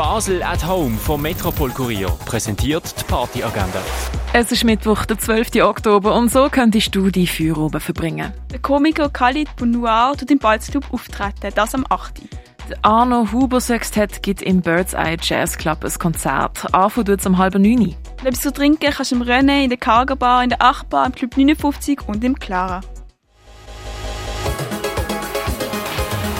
Basel at Home vom Metropol Kurier präsentiert die Partyagenda. Es ist Mittwoch, der 12. Oktober und so könntest du die Feierabend verbringen. Der Komiker Khalid Bounoir tut im Balzclub auftreten, das am 8. Der Arno Huber Sextett gibt im Bird's Eye Jazz Club ein Konzert. Anfangen tut es um halb neun. Und etwas zu trinken kannst du im René, in der Cargo Bar, in der Achbar, im Club 59 und im Clara.